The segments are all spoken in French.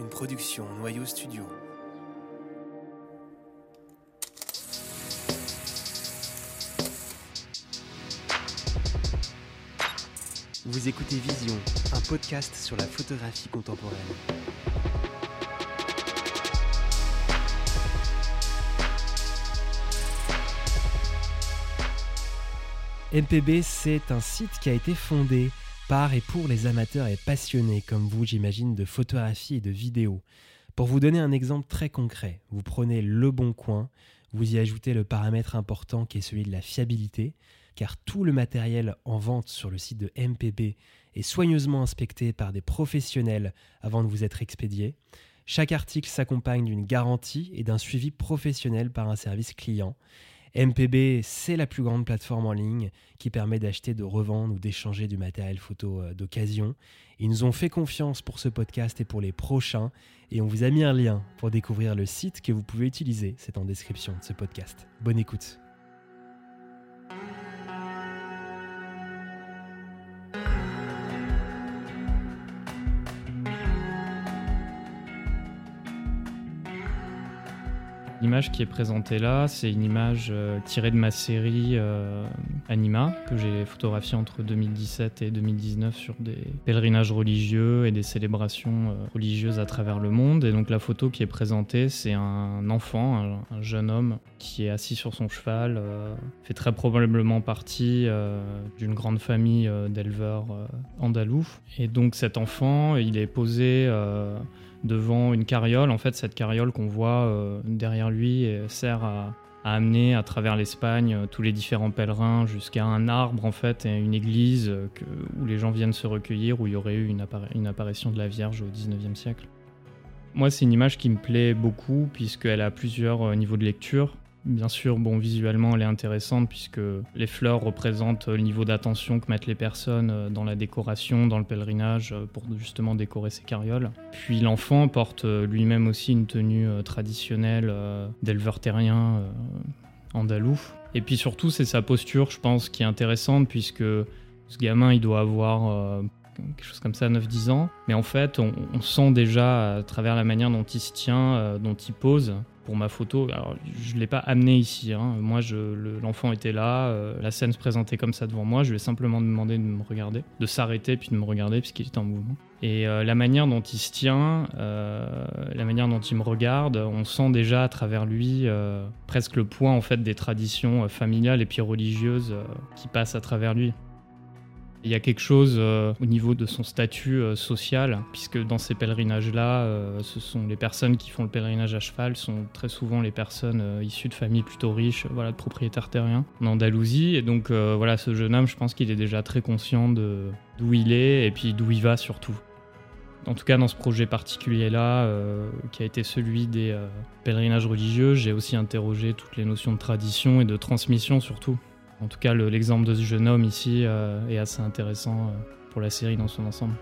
une production Noyau Studio. Vous écoutez Vision, un podcast sur la photographie contemporaine. MPB, c'est un site qui a été fondé par et pour les amateurs et passionnés comme vous, j'imagine, de photographie et de vidéo. Pour vous donner un exemple très concret, vous prenez le bon coin, vous y ajoutez le paramètre important qui est celui de la fiabilité, car tout le matériel en vente sur le site de MPB est soigneusement inspecté par des professionnels avant de vous être expédié. Chaque article s'accompagne d'une garantie et d'un suivi professionnel par un service client. MPB, c'est la plus grande plateforme en ligne qui permet d'acheter, de revendre ou d'échanger du matériel photo euh, d'occasion. Ils nous ont fait confiance pour ce podcast et pour les prochains et on vous a mis un lien pour découvrir le site que vous pouvez utiliser. C'est en description de ce podcast. Bonne écoute. L'image qui est présentée là, c'est une image euh, tirée de ma série euh, Anima, que j'ai photographiée entre 2017 et 2019 sur des pèlerinages religieux et des célébrations euh, religieuses à travers le monde. Et donc la photo qui est présentée, c'est un enfant, un, jeune homme, qui est assis sur son cheval, fait très probablement partie d'une grande famille d'éleveurs andalous. Et donc cet enfant, il est posé devant une carriole. En fait, cette carriole qu'on voit euh, derrière lui euh, sert à, amener à travers l'Espagne euh, tous les différents pèlerins jusqu'à un arbre en fait et une église où les gens viennent se recueillir où il y aurait eu une, apparition de la Vierge au 19e siècle. Moi, c'est une image qui me plaît beaucoup puisqu'elle a plusieurs niveaux de lecture. Bien sûr, bon, visuellement, elle est intéressante puisque les fleurs représentent le niveau d'attention que mettent les personnes euh, dans la décoration, dans le pèlerinage, euh, pour justement décorer ces carrioles. Puis l'enfant porte euh, lui-même aussi une tenue traditionnelle d'éleveur terrien andalou. Et puis surtout, c'est sa posture, je pense, qui est intéressante puisque ce gamin, il doit avoir quelque chose comme ça, 9-10 ans. Mais en fait, on, sent déjà à travers la manière dont il se tient, dont il pose, ma photo. Je ne l'ai pas amené ici. Hein. Moi, l'enfant était là, euh, la scène se présentait comme ça devant moi. Je lui ai simplement demandé de me regarder, de s'arrêter puis de me regarder puisqu'il était en mouvement. Et euh, la manière dont il se tient, euh, la manière dont il me regarde, on sent déjà à travers lui presque le poids en fait des traditions familiales et puis religieuses qui passent à travers lui. Il y a quelque chose euh, au niveau de son statut euh, social, puisque dans ces pèlerinages-là, euh, ce sont les personnes qui font le pèlerinage à cheval, sont très souvent les personnes issues de familles plutôt riches, voilà, de propriétaires terriens en Andalousie. Et donc voilà, ce jeune homme, je pense qu'il est déjà très conscient de d'où il est et puis d'où il va surtout. En tout cas, dans ce projet particulier-là, qui a été celui des pèlerinages religieux, j'ai aussi interrogé toutes les notions de tradition et de transmission surtout. En tout cas, l'exemple de ce jeune homme ici euh, est assez intéressant euh, pour la série dans son ensemble.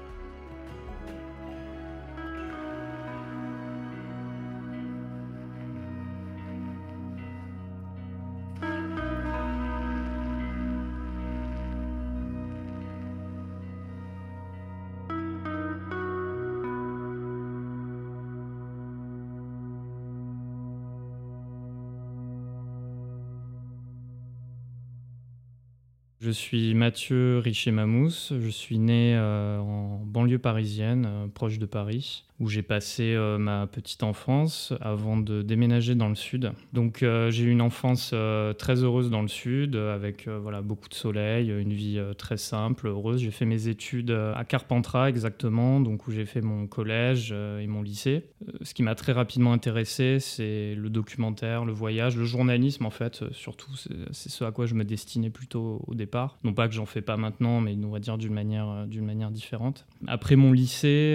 Je suis Mathieu Richer-Mamousse, je suis né euh, en banlieue parisienne, euh, proche de Paris où j'ai passé euh, ma petite enfance avant de déménager dans le sud. Donc euh, j'ai eu une enfance euh, très heureuse dans le sud, avec voilà, beaucoup de soleil, une vie très simple, heureuse. J'ai fait mes études à Carpentras exactement, donc où j'ai fait mon collège et mon lycée. ce qui m'a très rapidement intéressé, c'est le documentaire, le voyage, le journalisme en fait, surtout. C'est ce à quoi je me destinais plutôt au départ. Non pas que j'en fais pas maintenant, mais on va dire d'une manière, d'une manière différente. Après mon lycée,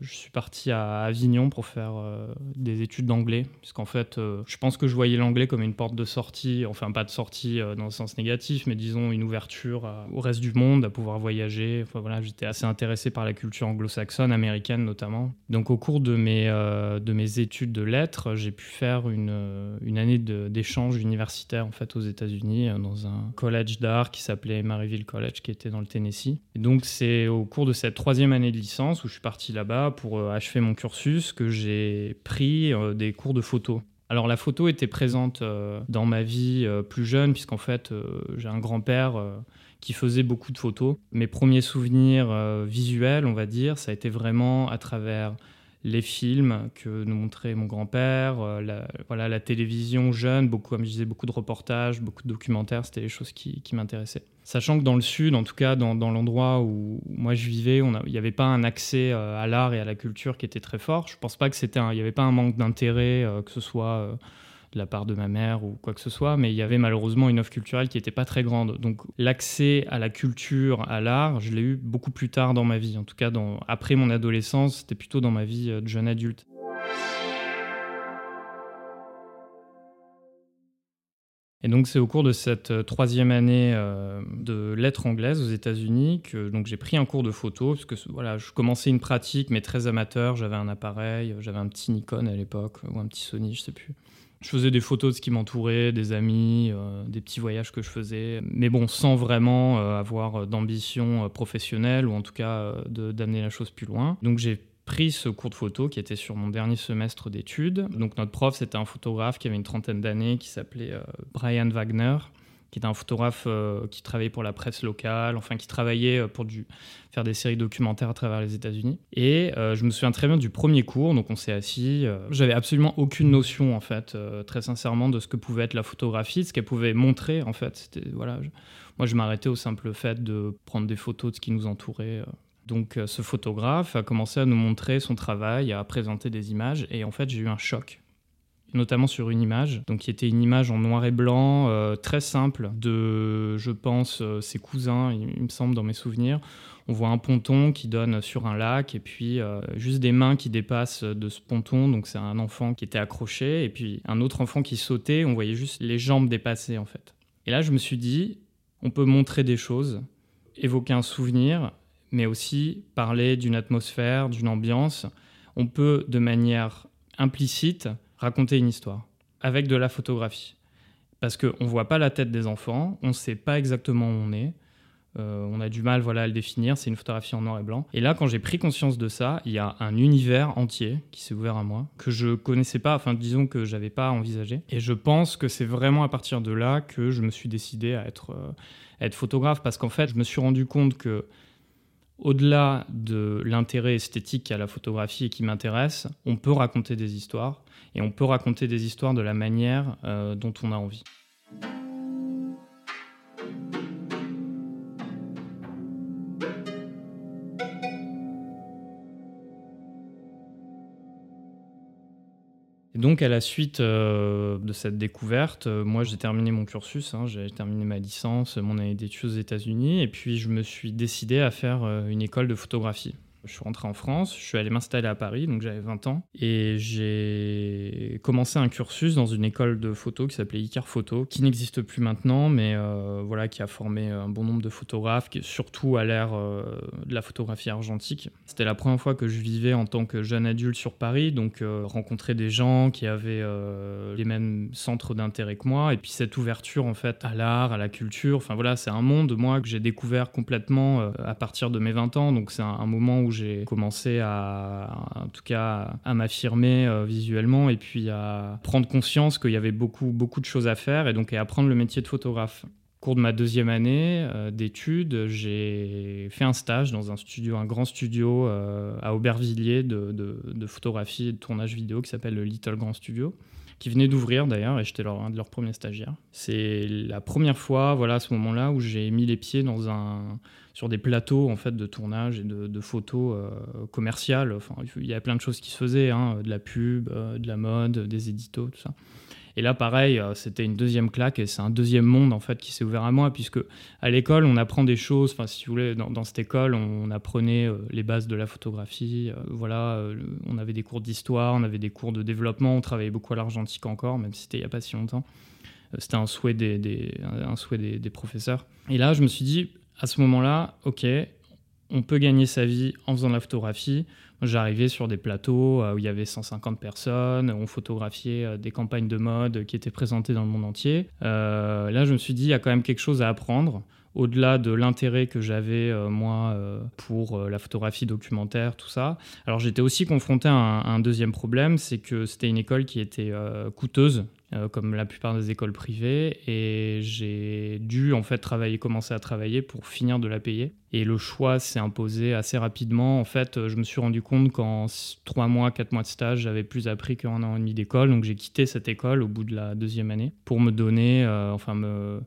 je suis parti à Avignon pour faire euh, des études d'anglais, puisqu'en fait, euh, je pense que je voyais l'anglais comme une porte de sortie, enfin pas de sortie euh, dans le sens négatif, mais disons une ouverture au reste du monde, à pouvoir voyager. Enfin voilà, j'étais assez intéressé par la culture anglo-saxonne, américaine notamment. Donc au cours de mes, de mes études de lettres, j'ai pu faire une, une année d'échange universitaire en fait aux États-Unis dans un collège d'art d'art qui s'appelait Maryville College, qui était dans le Tennessee. Et donc c'est au cours de cette troisième année de licence où je suis parti là-bas pour achever mon cursus que j'ai pris des cours de photo. Alors la photo était présente dans ma vie plus jeune, puisqu'en fait j'ai un grand-père qui faisait beaucoup de photos. Mes premiers souvenirs visuels, on va dire, ça a été vraiment à travers les films que nous montrait mon grand-père, euh, la, voilà, la télévision jeune, beaucoup, je disais, beaucoup de reportages, beaucoup de documentaires, c'était les choses qui, m'intéressaient. Sachant que dans le sud, en tout cas dans, l'endroit où moi je vivais, il n'y avait pas un accès euh, à l'art et à la culture qui était très fort. Je ne pense pas que c'était, il n'y avait pas un manque d'intérêt, euh, que ce soit de la part de ma mère ou quoi que ce soit, mais il y avait malheureusement une offre culturelle qui n'était pas très grande. Donc l'accès à la culture, à l'art, je l'ai eu beaucoup plus tard dans ma vie. En tout cas, dans, après mon adolescence, c'était plutôt dans ma vie euh, de jeune adulte. Et donc c'est au cours de cette euh, troisième année euh, de lettres anglaises aux États-Unis que donc j'ai pris un cours de photo parce que voilà je commençais une pratique mais très amateur. J'avais un appareil, j'avais un petit Nikon à l'époque ou un petit Sony, je sais plus. Je faisais des photos de ce qui m'entourait, des amis, euh, des petits voyages que je faisais, mais bon, sans vraiment euh, avoir euh, d'ambition professionnelle ou en tout cas d'amener la chose plus loin. Donc j'ai pris ce cours de photo qui était sur mon dernier semestre d'études. Donc notre prof, c'était un photographe qui avait une trentaine d'années qui s'appelait Brian Wagner qui était un photographe euh, qui travaillait pour la presse locale, enfin qui travaillait euh, pour faire des séries documentaires à travers les États-Unis. Et euh, je me souviens très bien du premier cours, donc on s'est assis. J'avais absolument aucune notion, en fait, très sincèrement, de ce que pouvait être la photographie, de ce qu'elle pouvait montrer, en fait. Voilà, moi, je m'arrêtais au simple fait de prendre des photos de ce qui nous entourait. Donc ce photographe a commencé à nous montrer son travail, à présenter des images, et en fait j'ai eu un choc notamment sur une image, donc qui était une image en noir et blanc, euh, très simple, de, je pense, euh, ses cousins, il, me semble, dans mes souvenirs. On voit un ponton qui donne sur un lac, et puis euh, juste des mains qui dépassent de ce ponton, donc c'est un enfant qui était accroché, et puis un autre enfant qui sautait, on voyait juste les jambes dépasser, en fait. Et là, je me suis dit, on peut montrer des choses, évoquer un souvenir, mais aussi parler d'une atmosphère, d'une ambiance. On peut, de manière implicite, raconter une histoire avec de la photographie. Parce qu'on ne voit pas la tête des enfants, on ne sait pas exactement où on est, euh, on a du mal voilà, à le définir, c'est une photographie en noir et blanc. Et là, quand j'ai pris conscience de ça, il y a un univers entier qui s'est ouvert à moi, que je connaissais pas, enfin disons que j'avais pas envisagé. Et je pense que c'est vraiment à partir de là que je me suis décidé à être, euh, à être photographe, parce qu'en fait, je me suis rendu compte que au-delà de l'intérêt esthétique à la photographie et qui m'intéresse, on peut raconter des histoires et on peut raconter des histoires de la manière euh, dont on a envie. Donc, à la suite euh, de cette découverte, euh, moi, j'ai terminé mon cursus, hein, j'ai terminé ma licence, mon année d'études aux États-Unis, et puis je me suis décidé à faire une école de photographie. Je suis rentré en France, je suis allé m'installer à Paris, donc j'avais 20 ans, et j'ai commencé un cursus dans une école de photo qui s'appelait Icar Photo, qui n'existe plus maintenant, mais euh, voilà, qui a formé un bon nombre de photographes, surtout à l'ère euh, de la photographie argentique. C'était la première fois que je vivais en tant que jeune adulte sur Paris, donc euh, rencontrer des gens qui avaient les mêmes centres d'intérêt que moi, et puis cette ouverture en fait à l'art, à la culture, enfin voilà, c'est un monde, moi, que j'ai découvert complètement à partir de mes 20 ans, donc c'est un moment où j'ai commencé à, en tout cas, à m'affirmer euh, visuellement et puis à prendre conscience qu'il y avait beaucoup, beaucoup de choses à faire et donc à apprendre le métier de photographe. Cours de ma deuxième année euh, d'études, j'ai fait un stage dans un studio, un grand studio euh, à Aubervilliers de, de, photographie et de tournage vidéo qui s'appelle le Little Grand Studio qui venait d'ouvrir d'ailleurs, et j'étais un de leurs premiers stagiaires. C'est la première fois, voilà, à ce moment-là, où j'ai mis les pieds dans un, sur des plateaux en fait de tournage et de, photos euh, commerciales. Enfin, il y a plein de choses qui se faisaient, hein, de la pub, euh, de la mode, des éditos, tout ça. Et là, pareil, euh, c'était une deuxième claque et c'est un deuxième monde en fait qui s'est ouvert à moi puisque à l'école, on apprend des choses. Enfin, si vous voulez, dans, cette école, on, apprenait les bases de la photographie. voilà, on avait des cours d'histoire, on avait des cours de développement. On travaillait beaucoup à l'argentique encore, même si c'était il n'y a pas si longtemps. C'était un souhait des, un souhait des, des professeurs. Et là, je me suis dit, à ce moment-là, ok, on peut gagner sa vie en faisant de la photographie. J'arrivais sur des plateaux où il y avait 150 personnes, on photographiait des campagnes de mode qui étaient présentées dans le monde entier. là, je me suis dit, il y a quand même quelque chose à apprendre au-delà de l'intérêt que j'avais euh, moi euh, pour euh, la photographie documentaire, tout ça. Alors j'étais aussi confronté à un, deuxième problème, c'est que c'était une école qui était coûteuse comme la plupart des écoles privées, et j'ai dû en fait travailler, commencer à travailler pour finir de la payer. Et le choix s'est imposé assez rapidement. En fait, je me suis rendu compte qu'en trois mois, quatre mois de stage, j'avais plus appris qu'en an et demi d'école, donc j'ai quitté cette école au bout de la deuxième année pour me donner, enfin me euh,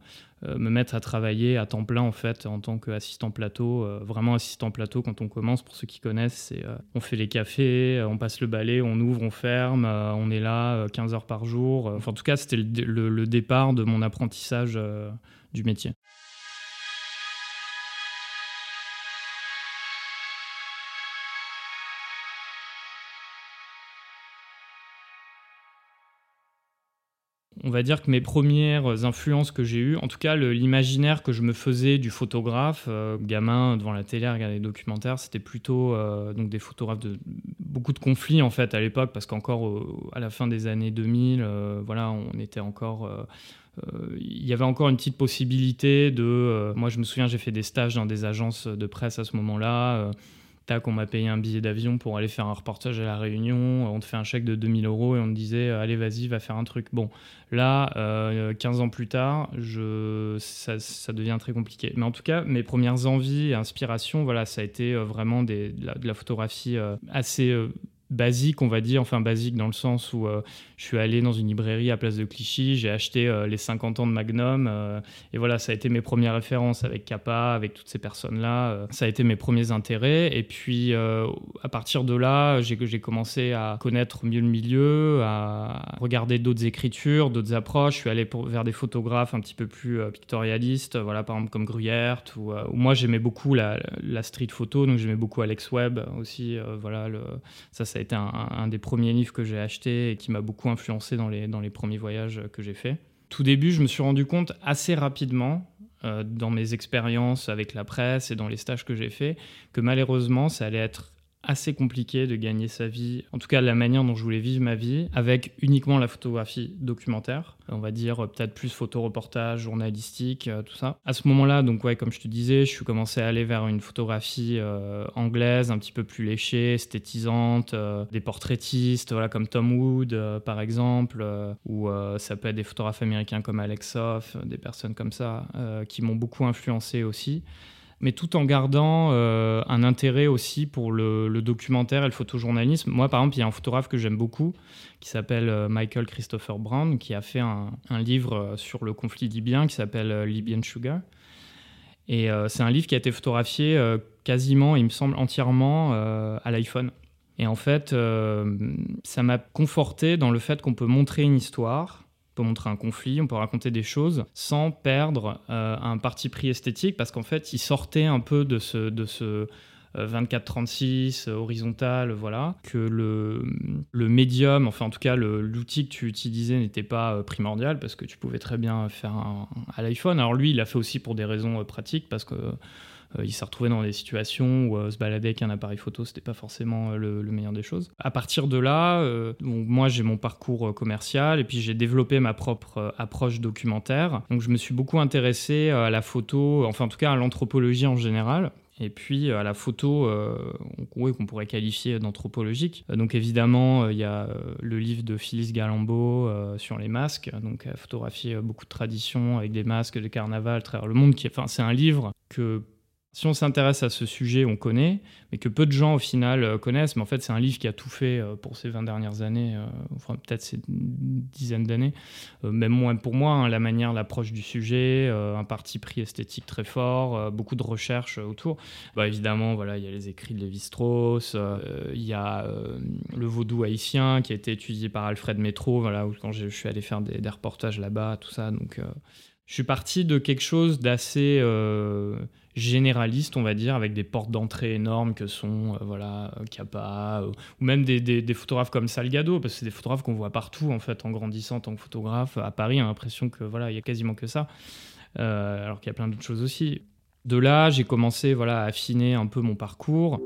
me mettre à travailler à temps plein en fait en tant qu'assistant plateau. Euh, vraiment assistant plateau quand on commence, pour ceux qui connaissent, c'est euh, on fait les cafés, on passe le balai, on ouvre, on ferme, on est là 15 heures par jour. Enfin, en tout cas, c'était le, départ de mon apprentissage du métier. On va dire que mes premières influences que j'ai eues, en tout cas l'imaginaire que je me faisais du photographe, euh, gamin devant la télé regarder des documentaires, c'était plutôt euh, donc des photographes de beaucoup de conflits en fait à l'époque parce qu'encore à la fin des années 2000, euh, voilà, on était encore il y avait encore une petite possibilité de. moi, je me souviens, j'ai fait des stages dans des agences de presse à ce moment-là tac, on m'a payé un billet d'avion pour aller faire un reportage à La Réunion, on te fait un chèque de 2000 euros et on te disait, allez, vas-y, va faire un truc. Bon, là, 15 euh, ans plus tard, je, ça, devient très compliqué. Mais en tout cas, mes premières envies et inspirations, voilà, ça a été euh, vraiment de, la, photographie euh, assez basique, on va dire, enfin basique dans le sens où euh, je suis allé dans une librairie à Place de Clichy, j'ai acheté euh, les 50 ans de Magnum, euh, et voilà, ça a été mes premières références avec Kappa, avec toutes ces personnes-là, ça a été mes premiers intérêts, et puis à partir de là, j'ai commencé à connaître mieux le milieu, à regarder d'autres écritures, d'autres approches, je suis allé vers des photographes un petit peu plus pictorialistes, voilà, par exemple comme Gruyère, ou moi j'aimais beaucoup la, street photo, donc j'aimais beaucoup Alex Webb aussi, voilà, le, ça, ça ça a été un, des premiers livres que j'ai acheté et qui m'a beaucoup influencé dans les, dans les premiers voyages que j'ai faits. Tout début, je me suis rendu compte assez rapidement, euh, dans mes expériences avec la presse et dans les stages que j'ai faits, que malheureusement, ça allait être assez compliqué de gagner sa vie, en tout cas la manière dont je voulais vivre ma vie, avec uniquement la photographie documentaire, on va dire peut-être plus photoreportage, journalistique, euh, tout ça. À ce moment-là, donc ouais, comme je te disais, je suis commencé à aller vers une photographie euh, anglaise, un petit peu plus léchée, esthétisante, euh, des portraitistes, voilà comme Tom Wood par exemple, ou ça peut être des photographes américains comme Alex Hoff, des personnes comme ça, qui m'ont beaucoup influencé aussi mais tout en gardant euh, un intérêt aussi pour le, documentaire et le photojournalisme. Moi, par exemple, il y a un photographe que j'aime beaucoup qui s'appelle euh, Michael Christopher Brown, qui a fait un, livre euh, sur le conflit libyen qui s'appelle Libyan Sugar. Et c'est un livre qui a été photographié quasiment, il me semble, entièrement à l'iPhone. Et en fait, ça m'a conforté dans le fait qu'on peut montrer une histoire peut montrer un conflit, on peut raconter des choses sans perdre euh, un parti pris esthétique parce qu'en fait, il sortait un peu de ce, de ce 24-36 euh, horizontal, voilà, que le, médium, enfin en tout cas l'outil que tu utilisais n'était pas euh, primordial parce que tu pouvais très bien faire à l'iPhone. Alors lui, il l'a fait aussi pour des raisons pratiques parce que euh, il s'est retrouvé dans des situations où euh, se balader avec un appareil photo, c'était pas forcément euh, le, meilleur des choses. À partir de là, moi j'ai mon parcours commercial et puis j'ai développé ma propre approche documentaire. Donc je me suis beaucoup intéressé à la photo, enfin en tout cas à l'anthropologie en général, et puis à la photo qu'on pourrait qualifier d'anthropologique. donc évidemment, il y a le livre de Phyllis Galambo sur les masques, donc elle photographie beaucoup de traditions avec des masques de carnaval à travers le monde. Qui, enfin, c'est un livre que si on s'intéresse à ce sujet, on connaît, mais que peu de gens au final euh, connaissent. Mais en fait, c'est un livre qui a tout fait euh, pour ces 20 dernières années, euh, enfin peut-être ces dizaines d'années. même moins pour moi, hein, la manière, l'approche du sujet, un parti pris esthétique très fort, beaucoup de recherches autour. Bah, évidemment, voilà, il y a les écrits de Lévi-Strauss, il y a le vaudou haïtien qui a été étudié par Alfred Métro, voilà, quand je suis allé faire des, reportages là-bas, tout ça. Donc, je suis parti de quelque chose d'assez généraliste, on va dire, avec des portes d'entrée énormes que sont euh, voilà Kappa, euh, ou même des, des, photographes comme Salgado, parce que c'est des photographes qu'on voit partout en fait en grandissant en tant que photographe. À Paris, on a l'impression que voilà, il y a quasiment que ça, euh, alors qu'il y a plein d'autres choses aussi. De là, j'ai commencé voilà, à affiner un peu mon parcours.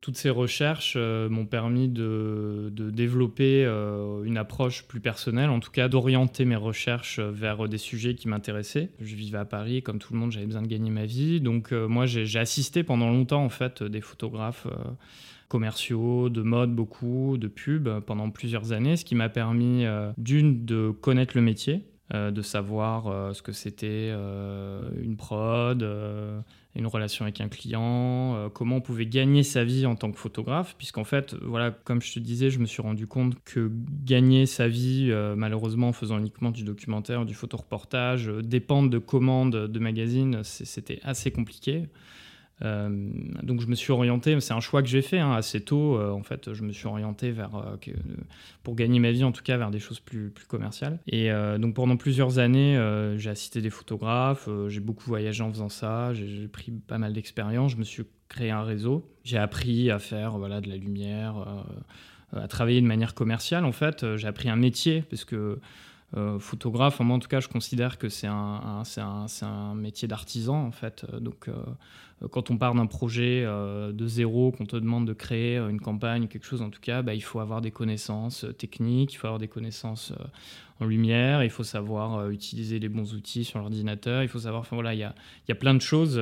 Toutes ces recherches euh, m'ont permis de, développer euh, une approche plus personnelle, en tout cas d'orienter mes recherches vers des sujets qui m'intéressaient. Je vivais à Paris, comme tout le monde, j'avais besoin de gagner ma vie. Donc euh, moi, j'ai assisté pendant longtemps en fait des photographes commerciaux, de mode beaucoup, de pub pendant plusieurs années, ce qui m'a permis d'une de connaître le métier, de savoir ce que c'était une prod une relation avec un client, euh, comment on pouvait gagner sa vie en tant que photographe, puisqu'en fait, voilà, comme je te disais, je me suis rendu compte que gagner sa vie, euh, malheureusement, en faisant uniquement du documentaire, du photoreportage, euh, dépendre de commandes de magazines, c'était assez compliqué. Euh, donc je me suis orienté, c'est un choix que j'ai fait hein, assez tôt. Euh, en fait, je me suis orienté vers, euh, pour gagner ma vie en tout cas, vers des choses plus, commerciales. Et donc pendant plusieurs années, j'ai assisté des photographes, j'ai beaucoup voyagé en faisant ça, j'ai pris pas mal d'expérience, je me suis créé un réseau, j'ai appris à faire voilà, de la lumière, à travailler de manière commerciale en fait. J'ai appris un métier parce que photographe, moi en tout cas, je considère que c'est un, un, un, métier d'artisan en fait. Donc euh, quand on part d'un projet euh, de zéro, qu'on te demande de créer euh, une campagne, quelque chose en tout cas, bah, il faut avoir des connaissances techniques, il faut avoir des connaissances en lumière, il faut savoir utiliser les bons outils sur l'ordinateur, il faut savoir, enfin voilà, il y a, y a, plein de choses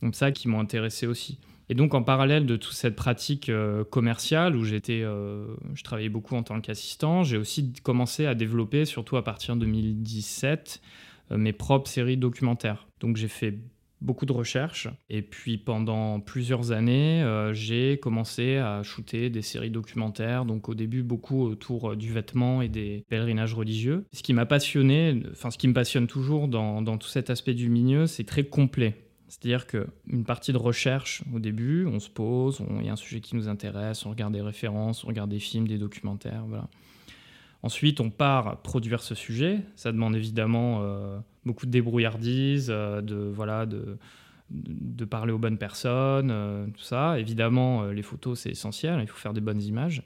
comme ça qui m'ont intéressé aussi. Et donc en parallèle de toute cette pratique commerciale où j'étais, je travaillais beaucoup en tant qu'assistant, j'ai aussi commencé à développer, surtout à partir de 2017, mes propres séries documentaires. Donc j'ai fait beaucoup de recherches. Et puis pendant plusieurs années, euh, j'ai commencé à shooter des séries documentaires, donc au début beaucoup autour euh, du vêtement et des pèlerinages religieux. Ce qui m'a passionné, enfin ce qui me passionne toujours dans, dans tout cet aspect du milieu, c'est très complet. C'est-à-dire qu'une partie de recherche au début, on se pose, il y a un sujet qui nous intéresse, on regarde des références, on regarde des films, des documentaires, voilà. Ensuite, on part produire ce sujet. Ça demande évidemment euh, beaucoup de débrouillardise, euh, de, voilà, de, de, parler aux bonnes personnes, euh, tout ça. Évidemment, les photos, c'est essentiel. Il faut faire des bonnes images.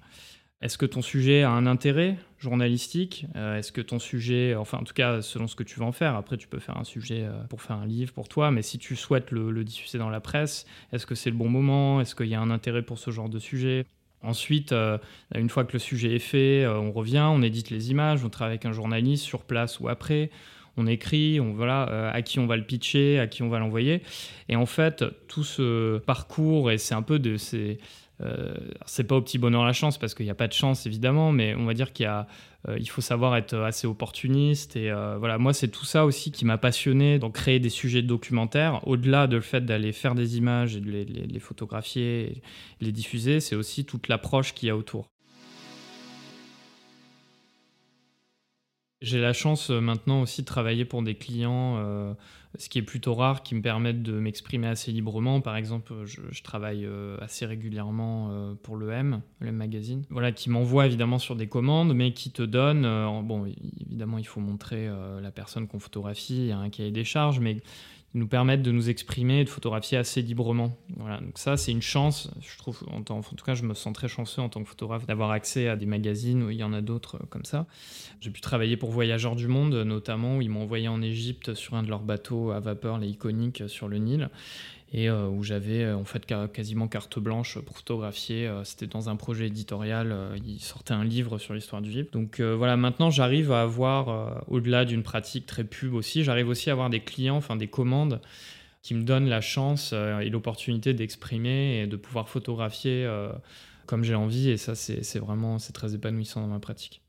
Est-ce que ton sujet a un intérêt? Journalistique Est-ce que ton sujet, enfin en tout cas selon ce que tu veux en faire, après tu peux faire un sujet pour faire un livre pour toi, mais si tu souhaites le, diffuser dans la presse, est-ce que c'est le bon moment? Est-ce qu'il y a un intérêt pour ce genre de sujet? Ensuite, euh, une fois que le sujet est fait, euh, on revient, on édite les images, on travaille avec un journaliste sur place ou après, on écrit, on voilà euh, à qui on va le pitcher, à qui on va l'envoyer. Et en fait, tout ce parcours et c'est un peu de ces c'est pas au petit bonheur la chance parce qu'il n'y a pas de chance évidemment, mais on va dire qu'il euh, faut savoir être assez opportuniste. Et euh, voilà, moi, c'est tout ça aussi qui m'a passionné dans créer des sujets documentaires. Au-delà de fait d'aller faire des images et de les, photographier, et les diffuser, c'est aussi toute l'approche qu'il y a autour. J'ai la chance euh, maintenant aussi de travailler pour des clients ce qui est plutôt rare, qui me permettent de m'exprimer assez librement. Par exemple, je, travaille euh, assez régulièrement euh, pour le M, le M Magazine, voilà, qui m'envoie évidemment sur des commandes, mais qui te donne, euh, bon, évidemment, il faut montrer la personne qu'on photographie, il y a un cahier des charges, mais nous permettent de nous exprimer et de photographier assez librement. Voilà, donc ça c'est une chance, je trouve, en, en, tout cas je me sens très chanceux en tant que photographe d'avoir accès à des magazines où il y en a d'autres euh, comme ça. J'ai pu travailler pour Voyageurs du Monde notamment, où ils m'ont envoyé en Égypte sur un de leurs bateaux à vapeur, les iconiques, sur le Nil et euh, où j'avais euh, en fait quasiment carte blanche pour photographier. Euh, c'était dans un projet éditorial, il sortait un livre sur l'histoire du VIP. Donc voilà, maintenant j'arrive à avoir, au-delà d'une pratique très pub aussi, j'arrive aussi à avoir des clients, enfin des commandes qui me donnent la chance et l'opportunité d'exprimer et de pouvoir photographier comme j'ai envie. Et ça, c'est vraiment c'est très épanouissant dans ma pratique.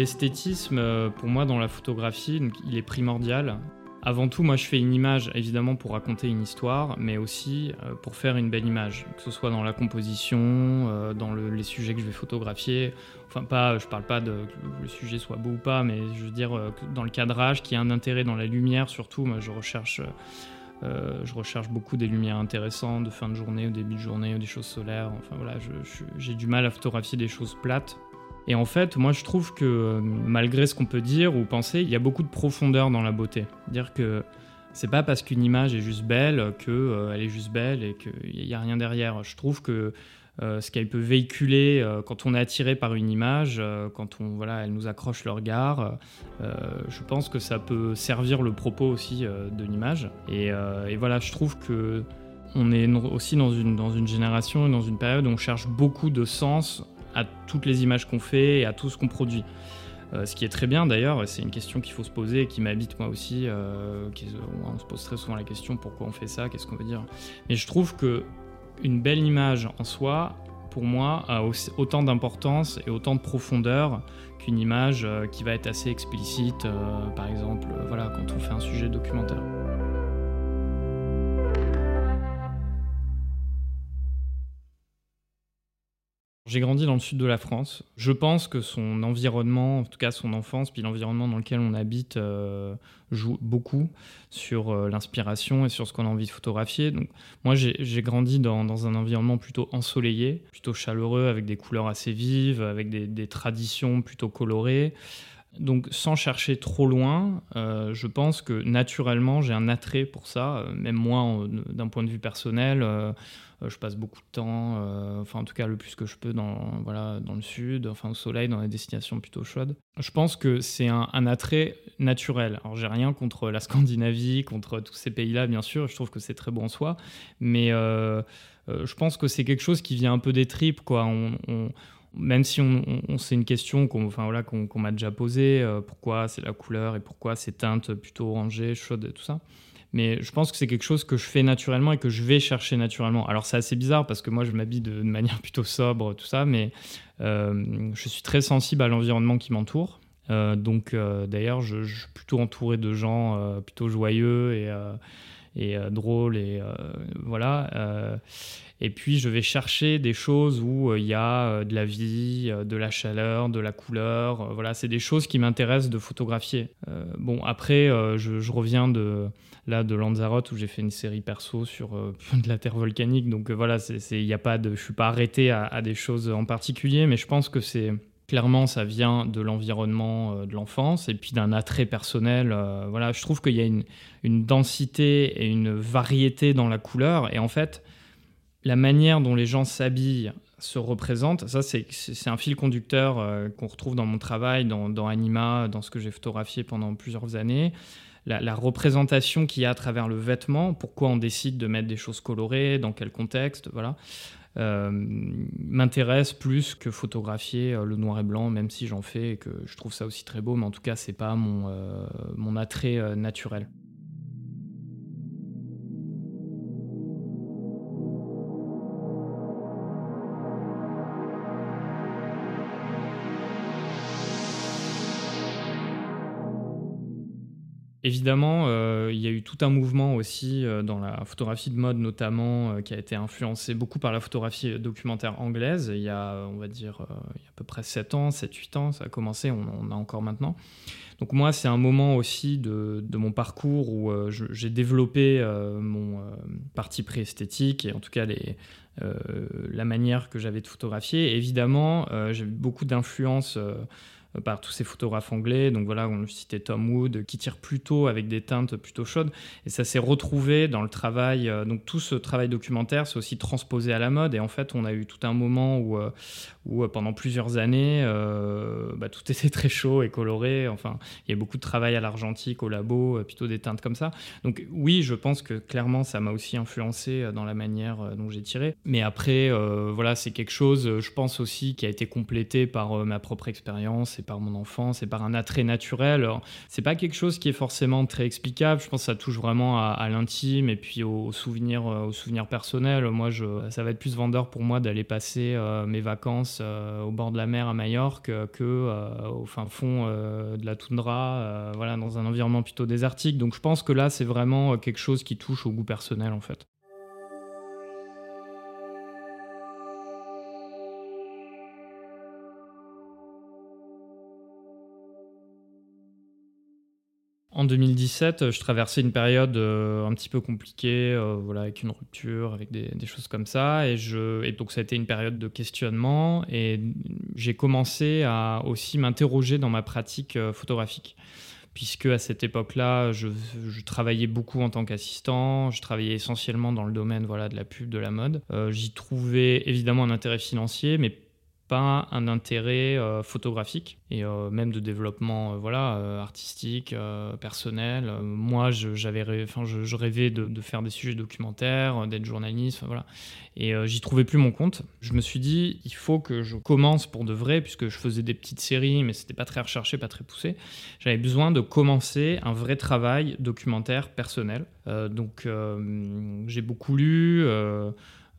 L'esthétisme, euh, pour moi, dans la photographie, il est primordial. Avant tout, moi, je fais une image, évidemment, pour raconter une histoire, mais aussi euh, pour faire une belle image, que ce soit dans la composition, euh, dans les sujets que je vais photographier. Enfin, pas, je parle pas de que le sujet soit beau ou pas, mais je veux dire dans le cadrage, qu'il y ait un intérêt dans la lumière, surtout. Moi, je recherche je recherche beaucoup des lumières intéressantes de fin de journée, au début de journée, ou des choses solaires. Enfin voilà, j'ai du mal à photographier des choses plates. Et en fait, moi je trouve que malgré ce qu'on peut dire ou penser, il y a beaucoup de profondeur dans la beauté. Dire que c'est pas parce qu'une image est juste belle qu'elle euh, est juste belle et qu'il n'y a rien derrière. Je trouve que euh, ce qu'elle peut véhiculer euh, quand on est attiré par une image, quand on voilà, elle nous accroche le regard, je pense que ça peut servir le propos aussi de l'image. Et, et, voilà, je trouve que on est aussi dans une, dans une génération et dans une période où on cherche beaucoup de sens à toutes les images qu'on fait et à tout ce qu'on produit. Euh, ce qui est très bien d'ailleurs, c'est une question qu'il faut se poser et qui m'habite moi aussi. Euh, on se pose très souvent la question pourquoi on fait ça, qu'est-ce qu'on veut dire? Mais je trouve que une belle image en soi, pour moi, a autant d'importance et autant de profondeur qu'une image euh, qui va être assez explicite, par exemple, voilà, quand on fait un sujet documentaire. J'ai grandi dans le sud de la France. Je pense que son environnement, en tout cas son enfance, puis l'environnement dans lequel on habite, euh, joue beaucoup sur euh, l'inspiration et sur ce qu'on a envie de photographier. Donc, moi, j'ai grandi dans, un environnement plutôt ensoleillé, plutôt chaleureux, avec des couleurs assez vives, avec des, traditions plutôt colorées. Donc, sans chercher trop loin, euh, je pense que naturellement, j'ai un attrait pour ça, même moi, d'un point de vue personnel je passe beaucoup de temps, euh, enfin en tout cas le plus que je peux dans, voilà, dans le sud, enfin au soleil, dans des destinations plutôt chaudes. Je pense que c'est un, attrait naturel. Alors j'ai rien contre la Scandinavie, contre tous ces pays-là, bien sûr, je trouve que c'est très beau en soi, mais euh, je pense que c'est quelque chose qui vient un peu des tripes, quoi. Même si on, c'est une question qu'on enfin, voilà, qu'on m'a déjà posée, pourquoi c'est la couleur et pourquoi ces teintes plutôt orangées, chaudes et tout ça. Mais je pense que c'est quelque chose que je fais naturellement et que je vais chercher naturellement. Alors c'est assez bizarre parce que moi je m'habille de, manière plutôt sobre, tout ça, mais euh, je suis très sensible à l'environnement qui m'entoure. Euh, donc euh, d'ailleurs je, je, suis plutôt entouré de gens plutôt joyeux et, et drôles et voilà. et puis je vais chercher des choses où il y a de la vie, de la chaleur, de la couleur. voilà, c'est des choses qui m'intéressent de photographier. bon après je, reviens de là de Lanzarote où j'ai fait une série perso sur euh, de la terre volcanique. Donc euh, voilà, il y a pas de, je suis pas arrêté à, des choses en particulier, mais je pense que c'est clairement ça vient de l'environnement euh, de l'enfance et puis d'un attrait personnel. voilà, je trouve qu'il y a une, une, densité et une variété dans la couleur et en fait la manière dont les gens s'habillent se représente. Ça, c'est un fil conducteur qu'on retrouve dans mon travail, dans, Anima, dans ce que j'ai photographié pendant plusieurs années la, représentation qu'il y a à travers le vêtement, pourquoi on décide de mettre des choses colorées, dans quel contexte, voilà, euh, m'intéresse plus que photographier euh, le noir et blanc, même si j'en fais et que je trouve ça aussi très beau, mais en tout cas, c'est pas mon, euh, mon attrait naturel. Évidemment, euh, il y a eu tout un mouvement aussi euh, dans la photographie de mode notamment euh, qui a été influencé beaucoup par la photographie documentaire anglaise. Il y a, on va dire, il y a à peu près 7 ans, 7-8 ans, ça a commencé, on, a encore maintenant. Donc moi, c'est un moment aussi de, mon parcours où j'ai développé mon parti pré-esthétique et en tout cas la manière que j'avais de photographier. évidemment, j'ai eu beaucoup d'influence euh, par tous ces photographes anglais. Donc voilà, on citait Tom Wood, qui tire plutôt avec des teintes plutôt chaudes. Et ça s'est retrouvé dans le travail. Euh, donc tout ce travail documentaire, c'est aussi transposé à la mode. Et en fait, on a eu tout un moment où, euh, où pendant plusieurs années, bah, tout était très chaud et coloré. Enfin, il y a beaucoup de travail à l'argentique, au labo, plutôt des teintes comme ça. Donc oui, je pense que clairement, ça m'a aussi influencé dans la manière dont j'ai tiré. Mais après, voilà, c'est quelque chose, je pense aussi, qui a été complété par ma propre expérience c'est par mon enfance, c'est par un attrait naturel. C'est pas quelque chose qui est forcément très explicable. Je pense que ça touche vraiment à, l'intime et puis aux souvenirs, euh, aux souvenirs personnels. Moi, je, ça va être plus vendeur pour moi d'aller passer euh, mes vacances euh, au bord de la mer à Majorque que au fin fond de la toundra, voilà, dans un environnement plutôt désertique. Donc, je pense que là, c'est vraiment quelque chose qui touche au goût personnel, en fait. En 2017, je traversais une période un petit peu compliquée, voilà, avec une rupture, avec des, choses comme ça. Et, je, et donc, ça a été une période de questionnement. Et j'ai commencé à aussi m'interroger dans ma pratique photographique puisque à cette époque-là, je, travaillais beaucoup en tant qu'assistant, je travaillais essentiellement dans le domaine voilà, de la pub, de la mode. Euh, j'y trouvais évidemment un intérêt financier, mais pas un intérêt euh, photographique et euh, même de développement voilà artistique personnel. Moi j'avais enfin je, rêvais de, faire des sujets documentaires d'être journaliste voilà. Et j'y trouvais plus mon compte. Je me suis dit il faut que je commence pour de vrai puisque je faisais des petites séries mais c'était pas très recherché pas très poussé. J'avais besoin de commencer un vrai travail documentaire personnel. Donc j'ai beaucoup lu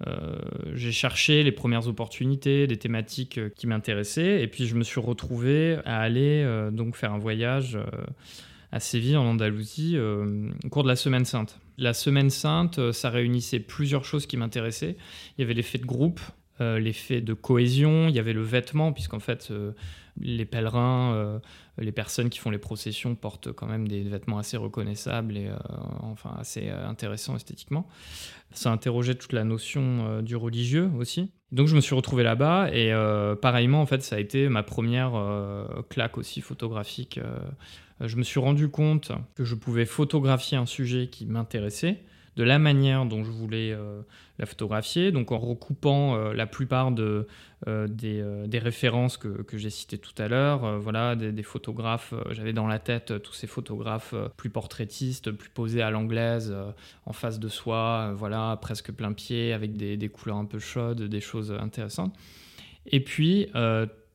euh, j'ai cherché les premières opportunités, des thématiques euh, qui m'intéressaient, et puis je me suis retrouvé à aller euh, donc faire un voyage à Séville, en Andalousie, au cours de la Semaine Sainte. La Semaine Sainte, ça réunissait plusieurs choses qui m'intéressaient. Il y avait l'effet de groupe, l'effet de cohésion, il y avait le vêtement, puisqu'en fait, les pèlerins, les personnes qui font les processions portent quand même des vêtements assez reconnaissables et enfin assez intéressants esthétiquement ça interrogeait toute la notion euh, du religieux aussi. Donc je me suis retrouvé là-bas et euh, pareillement en fait ça a été ma première euh, claque aussi photographique. je me suis rendu compte que je pouvais photographier un sujet qui m'intéressait de la manière dont je voulais euh, la photographier, donc en recoupant euh, la plupart de, euh, des, références que, j'ai citées tout à l'heure. voilà, des, photographes, j'avais dans la tête tous ces photographes plus portraitistes, plus posés à l'anglaise, en face de soi, voilà, presque plein pied, avec des, des, couleurs un peu chaudes, des choses intéressantes. Et puis,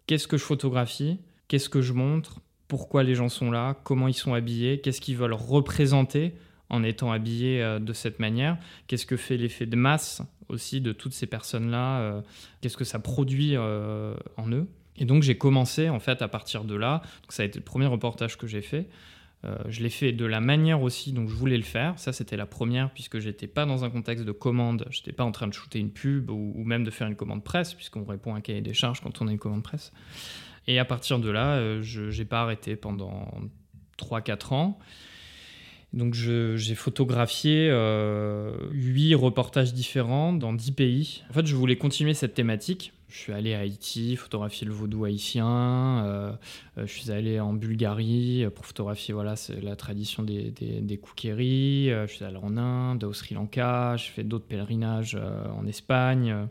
qu'est-ce que je photographie? Qu'est-ce que je montre? Pourquoi les gens sont là? Comment ils sont habillés? Qu'est-ce qu'ils veulent représenter? En étant habillé euh, de cette manière Qu'est-ce que fait l'effet de masse aussi de toutes ces personnes-là euh, Qu'est-ce que ça produit euh, en eux? Et donc j'ai commencé en fait à partir de là. Ça a été le premier reportage que j'ai fait. je l'ai fait de la manière aussi dont je voulais le faire. Ça, c'était la première, puisque j'étais pas dans un contexte de commande. Je n'étais pas en train de shooter une pub ou, ou même de faire une commande presse, puisqu'on répond à un cahier des charges quand on a une commande presse. Et à partir de là, je n'ai pas arrêté pendant 3-4 ans. Donc j'ai photographié euh, huit reportages différents dans dix pays. En fait, je voulais continuer cette thématique. Je suis allé à Haïti, photographier le vaudou haïtien. Euh, euh, je suis allé en Bulgarie pour photographier voilà, la tradition des, des, des je suis allé en Inde, au Sri Lanka. J'ai fait d'autres pèlerinages en Espagne.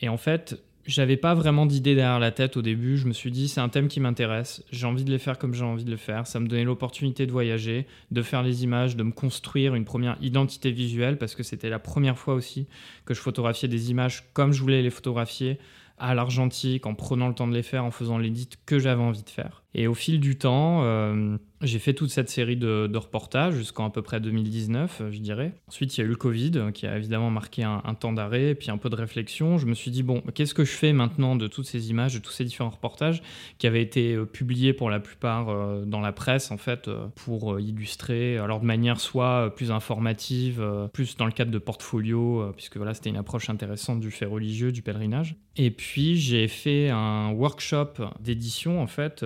Et en fait, j'avais pas vraiment d'idée derrière la tête au début. Je me suis dit, c'est un thème qui m'intéresse. J'ai envie de les faire comme j'ai envie de le faire. Ça me donnait l'opportunité de voyager, de faire les images, de me construire une première identité visuelle parce que c'était la première fois aussi que je photographiais des images comme je voulais les photographier à l'argentique, en prenant le temps de les faire, en faisant l'édit que j'avais envie de faire. Et au fil du temps, euh, j'ai fait toute cette série de, reportages jusqu'en à peu près 2019, euh, je dirais. Ensuite, il y a eu le Covid euh, qui a évidemment marqué un, temps d'arrêt, puis un peu de réflexion. Je me suis dit, bon, qu'est-ce que je fais maintenant de toutes ces images, de tous ces différents reportages qui avaient été publiés pour la plupart dans la presse, en fait, pour illustrer, alors de manière soit plus informative, plus dans le cadre de portfolio, puisque voilà, c'était une approche intéressante du fait religieux, du pèlerinage. Et puis, j'ai fait un workshop d'édition, en fait,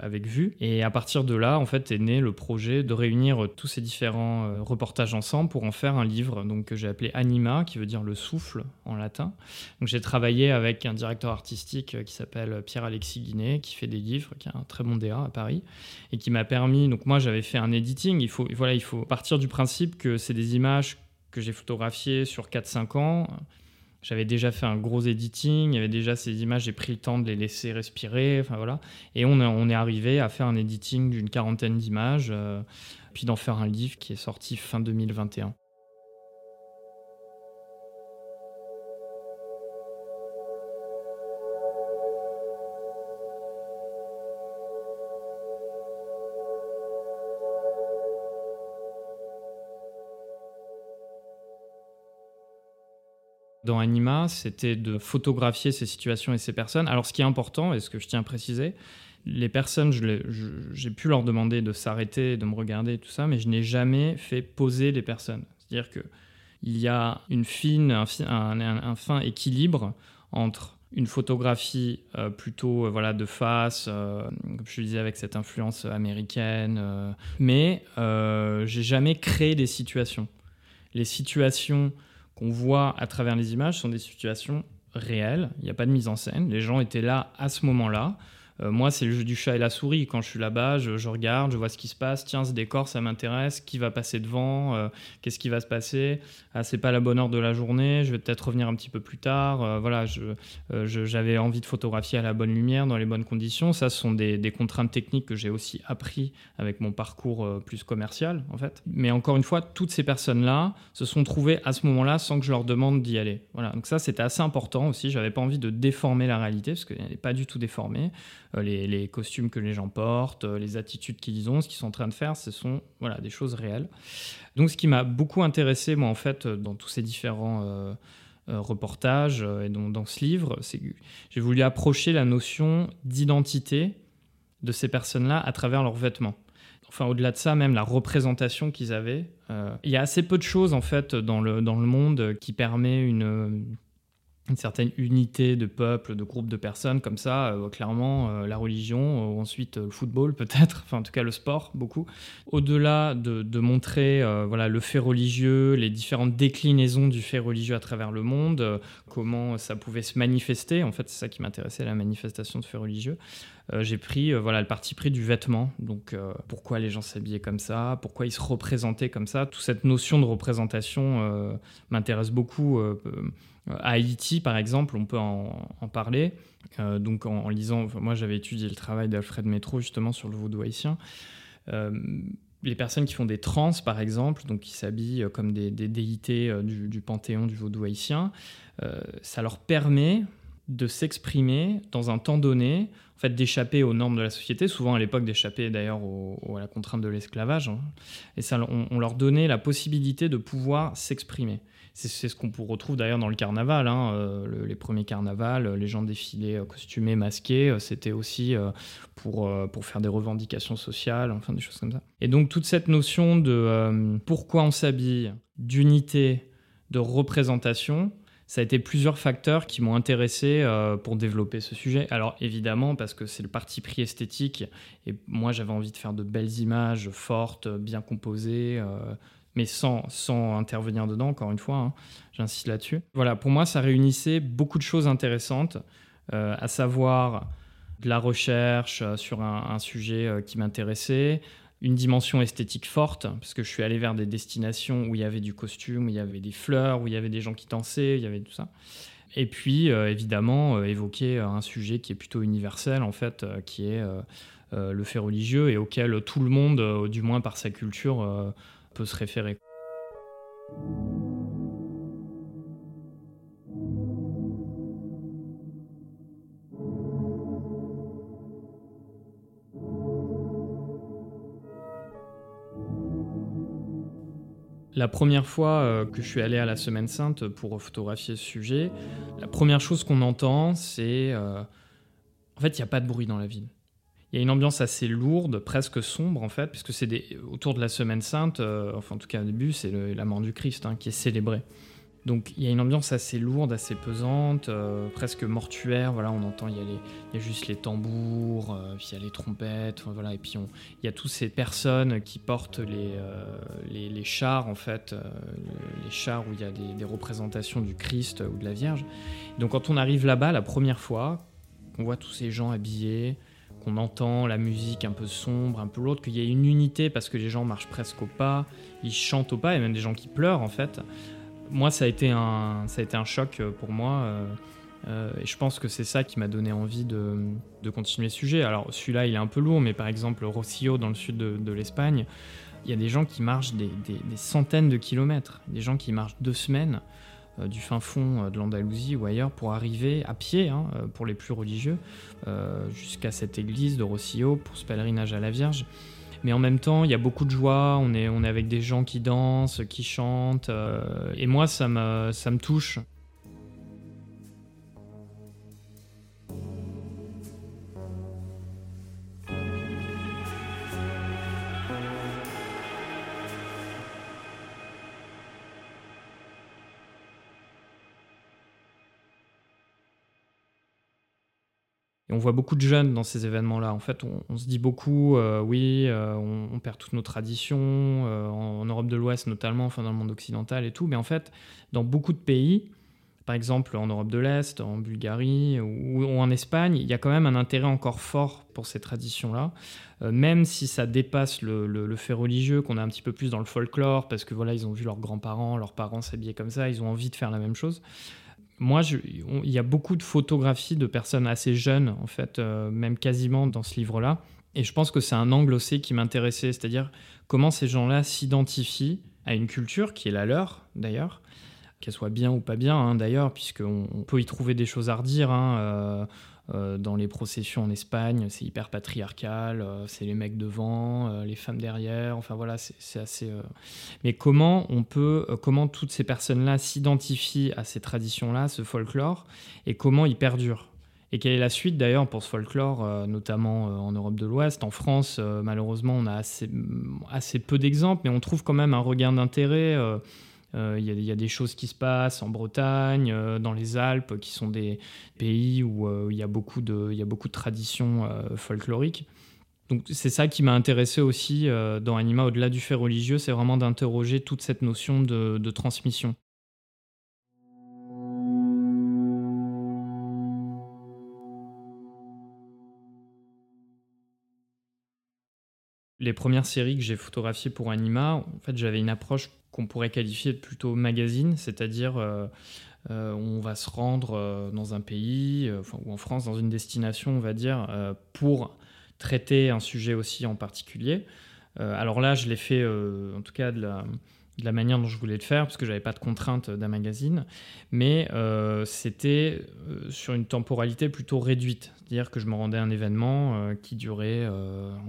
avec Vue. Et à partir de là, en fait, est né le projet de réunir tous ces différents euh, reportages ensemble pour en faire un livre, donc que j'ai appelé Anima, qui veut dire le souffle en latin. Donc j'ai travaillé avec un directeur artistique euh, qui s'appelle Pierre-Alexis Guinet, qui fait des livres, qui a un très bon DA à Paris, et qui m'a permis. Donc moi, j'avais fait un editing. Il faut, voilà, il faut partir du principe que c'est des images que j'ai photographiées sur 4-5 ans j'avais déjà fait un gros editing, il y avait déjà ces images, j'ai pris le temps de les laisser respirer, enfin voilà. Et on, est arrivé à faire un editing d'une quarantaine d'images, euh, puis d'en faire un livre qui est sorti fin 2021. Dans Anima, c'était de photographier ces situations et ces personnes. Alors ce qui est important, et ce que je tiens à préciser, les personnes, j'ai pu leur demander de s'arrêter, de me regarder, tout ça, mais je n'ai jamais fait poser les personnes. C'est-à-dire qu'il y a une fine, un, fin équilibre entre une photographie euh, plutôt voilà de face, comme je disais avec cette influence américaine, mais j'ai jamais créé des situations. Les situations qu'on voit à travers les images sont des situations réelles. Il n'y a pas de mise en scène. Les gens étaient là à ce moment-là. Euh, moi, c'est le jeu du chat et la souris. Quand je suis là-bas, je, regarde, je vois ce qui se passe. Tiens, ce décor, ça m'intéresse. Qui va passer devant euh, Qu'est-ce qui va se passer Ah, c'est pas la bonne heure de la journée. Je vais peut-être revenir un petit peu plus tard. Euh, voilà, j'avais envie de photographier à la bonne lumière, dans les bonnes conditions. Ça, ce sont des, des contraintes techniques que j'ai aussi appris avec mon parcours plus commercial, en fait. Mais encore une fois, toutes ces personnes-là se sont trouvées à ce moment-là sans que je leur demande d'y aller. Voilà. Donc ça, c'était assez important aussi. J'avais pas envie de déformer la réalité parce qu'elle n'est pas du tout déformée. Euh, les, costumes que les gens portent, euh, les attitudes qu'ils ont, ce qu'ils sont en train de faire, ce sont voilà, des choses réelles. Donc ce qui m'a beaucoup intéressé, moi, en fait, dans tous ces différents... Euh, reportages et dans, dans, ce livre, c'est que j'ai voulu approcher la notion d'identité de ces personnes-là à travers leurs vêtements. Enfin, au-delà de ça, même la représentation qu'ils avaient. il y a assez peu de choses, en fait, dans le, dans le monde qui permet une, une certaine unité de peuple, de groupe de personnes comme ça, euh, clairement euh, la religion, ou ensuite euh, le football peut-être, enfin en tout cas le sport beaucoup. Au-delà de, de montrer voilà, le fait religieux, les différentes déclinaisons du fait religieux à travers le monde, comment ça pouvait se manifester, en fait c'est ça qui m'intéressait, la manifestation de fait religieux, j'ai pris voilà, le parti pris du vêtement, donc pourquoi les gens s'habillaient comme ça, pourquoi ils se représentaient comme ça, toute cette notion de représentation m'intéresse beaucoup à Haïti, par exemple, on peut en, parler. Euh, donc, en, lisant, moi j'avais étudié le travail d'Alfred Métro justement sur le vaudou haïtien. Euh, les personnes qui font des trans, par exemple, donc qui s'habillent comme des, déités euh, du, panthéon du vaudou haïtien, ça leur permet de s'exprimer dans un temps donné, en fait, d'échapper aux normes de la société, souvent à l'époque d'échapper d'ailleurs à la contrainte de l'esclavage. Hein. Et ça, on, leur donnait la possibilité de pouvoir s'exprimer. C'est ce qu'on retrouve d'ailleurs dans le carnaval. Hein, euh, les premiers carnavals, les gens défilaient euh, costumés, masqués. Euh, c'était aussi pour, pour faire des revendications sociales, enfin des choses comme ça. Et donc toute cette notion de pourquoi on s'habille, d'unité, de représentation, ça a été plusieurs facteurs qui m'ont intéressé pour développer ce sujet. Alors évidemment parce que c'est le parti pris esthétique et moi j'avais envie de faire de belles images fortes, bien composées, mais sans, sans intervenir dedans, encore une fois, hein, j'insiste là-dessus. Voilà, pour moi, ça réunissait beaucoup de choses intéressantes, euh, à savoir de la recherche euh, sur un, sujet euh, qui m'intéressait, une dimension esthétique forte, parce que je suis allé vers des destinations où il y avait du costume, où il y avait des fleurs, où il y avait des gens qui dansaient, il y avait tout ça. Et puis, évidemment, évoquer un sujet qui est plutôt universel, en fait, qui est le fait religieux et auquel tout le monde, du moins par sa culture, peut se référer. La première fois euh, que je suis allé à la Semaine Sainte pour photographier ce sujet, la première chose qu'on entend, c'est euh, en fait, il n'y a pas de bruit dans la ville. Il y a une ambiance assez lourde, presque sombre en fait, puisque c'est autour de la Semaine Sainte, euh, enfin en tout cas au début, c'est la mort du Christ hein, qui est célébrée. Donc il y a une ambiance assez lourde, assez pesante, euh, presque mortuaire. Voilà, on entend, il y, a y a juste les tambours, euh, puis il y a les trompettes, voilà, et puis il y a toutes ces personnes qui portent les, les, les, chars en fait, les chars où il y a des, représentations du Christ ou de la Vierge. Donc quand on arrive là-bas la première fois, on voit tous ces gens habillés, qu'on entend la musique un peu sombre, un peu lourde, qu'il y ait une unité parce que les gens marchent presque au pas, ils chantent au pas, et même des gens qui pleurent en fait. Moi, ça a été un, ça a été un choc euh, pour moi. Euh, euh, et je pense que c'est ça qui m'a donné envie de, continuer le sujet. Alors celui-là, il est un peu lourd, mais par exemple, Rocio, dans le sud de, l'Espagne, il y a des gens qui marchent des, centaines de kilomètres, des gens qui marchent deux semaines du fin fond de l'Andalousie ou ailleurs pour arriver à pied, hein, pour les plus religieux, jusqu'à cette église de Rossio pour ce pèlerinage à la Vierge. Mais en même temps, il y a beaucoup de joie, on est, on est avec des gens qui dansent, qui chantent, et moi, ça me, ça me touche. On voit beaucoup de jeunes dans ces événements-là. En fait, on, se dit beaucoup, euh, oui, euh, on, perd toutes nos traditions, euh, en, Europe de l'Ouest notamment, enfin dans le monde occidental et tout. Mais en fait, dans beaucoup de pays, par exemple en Europe de l'Est, en Bulgarie ou, en Espagne, il y a quand même un intérêt encore fort pour ces traditions-là, même si ça dépasse le, fait religieux, qu'on a un petit peu plus dans le folklore, parce que voilà, ils ont vu leurs grands-parents, leurs parents s'habiller comme ça, ils ont envie de faire la même chose moi, il y a beaucoup de photographies de personnes assez jeunes, en fait, euh, même quasiment dans ce livre-là. Et je pense que c'est un angle aussi qui m'intéressait, c'est-à-dire comment ces gens-là s'identifient à une culture qui est la leur, d'ailleurs, qu'elle soit bien ou pas bien, hein, d'ailleurs, puisqu'on peut y trouver des choses à redire. Hein, euh, dans les processions en Espagne, c'est hyper patriarcal, euh, c'est les mecs devant, euh, les femmes derrière, enfin voilà, c'est assez. Mais comment on peut, comment toutes ces personnes-là s'identifient à ces traditions-là, ce folklore, et comment ils perdurent? Et quelle est la suite d'ailleurs pour ce folklore, notamment en Europe de l'Ouest? En France, malheureusement, on a assez, assez peu d'exemples, mais on trouve quand même un regain d'intérêt. Euh, il y, a des choses qui se passent en Bretagne, euh, dans les Alpes, qui sont des pays où euh, il y, a beaucoup de, traditions folkloriques. Donc c'est ça qui m'a intéressé aussi dans Anima, au-delà du fait religieux, c'est vraiment d'interroger toute cette notion de, de transmission. les premières séries que j'ai photographiées pour Anima, en fait, j'avais une approche qu'on pourrait qualifier de plutôt magazine, c'est-à-dire euh, euh, on va se rendre euh, dans un pays, ou en France, dans une destination, on va dire, pour traiter un sujet aussi en particulier. alors là, je l'ai fait, en tout cas, de la, de la, manière dont je voulais le faire, parce que j'avais pas de contrainte d'un magazine, mais c'était sur une temporalité plutôt réduite. C'est-à-dire que je me rendais à un événement qui durait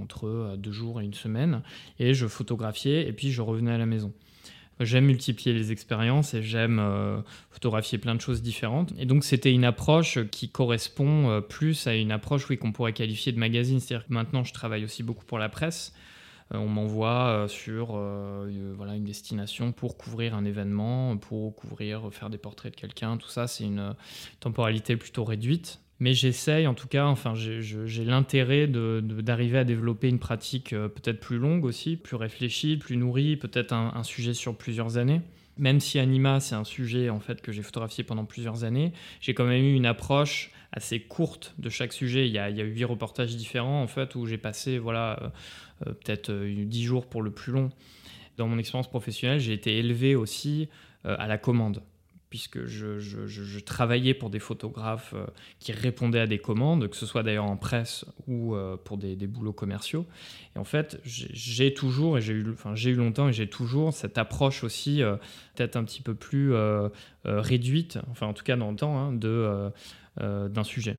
entre deux jours et une semaine, et je photographiais, et puis je revenais à la maison. J'aime multiplier les expériences et j'aime euh, photographier plein de choses différentes. Et donc c'était une approche qui correspond euh, plus à une approche oui, qu'on pourrait qualifier de magazine. C'est-à-dire que maintenant je travaille aussi beaucoup pour la presse. Euh, on m'envoie sur voilà, une destination pour couvrir un événement, pour couvrir, faire des portraits de quelqu'un. Tout ça, c'est une temporalité plutôt réduite. Mais j'essaye, en tout cas, enfin, j'ai l'intérêt d'arriver à développer une pratique euh, peut-être plus longue aussi, plus réfléchie, plus nourrie, peut-être un, sujet sur plusieurs années. Même si Anima, c'est un sujet en fait que j'ai photographié pendant plusieurs années, j'ai quand même eu une approche assez courte de chaque sujet. Il y a, il y a eu huit reportages différents en fait où j'ai passé voilà euh, euh, peut-être dix jours pour le plus long. Dans mon expérience professionnelle, j'ai été élevé aussi à la commande puisque je, travaillais pour des photographes euh, qui répondaient à des commandes, que ce soit d'ailleurs en presse ou euh, pour des, boulots commerciaux. Et en fait, j'ai toujours, et j'ai eu, enfin, eu longtemps et j'ai toujours cette approche aussi, euh, peut-être un petit peu plus réduite, enfin en tout cas dans le temps, hein, d'un sujet.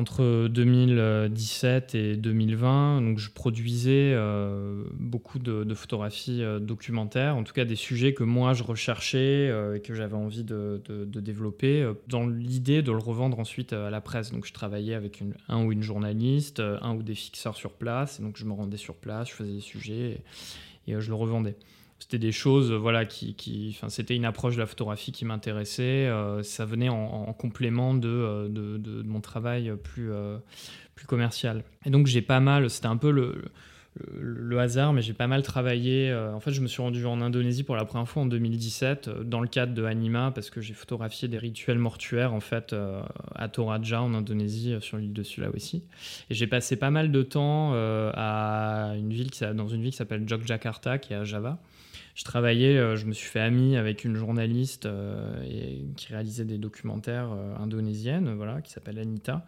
Entre 2017 et 2020, donc je produisais euh, beaucoup de, photographies euh, documentaires, en tout cas des sujets que moi je recherchais euh, et que j'avais envie de, développer, dans l'idée de le revendre ensuite à la presse. Donc je travaillais avec un ou une journaliste, un ou des fixeurs sur place, et donc je me rendais sur place, je faisais des sujets et je le revendais c'était des choses voilà qui, qui c'était une approche de la photographie qui m'intéressait euh, ça venait en, complément euh, de, de, mon travail plus euh, plus commercial. Et donc j'ai pas mal c'était un peu le, le, hasard mais j'ai pas mal travaillé en fait je me suis rendu en Indonésie pour la première fois en 2017 dans le cadre de Anima parce que j'ai photographié des rituels mortuaires en fait à Toraja en Indonésie sur l'île de Sulawesi. Et j'ai passé pas mal de temps à une ville dans une ville qui s'appelle Jogjakarta qui est à Java je travaillais, euh, je me suis fait ami avec une journaliste euh, qui réalisait des documentaires euh, indonésiennes, voilà, qui s'appelle Anita,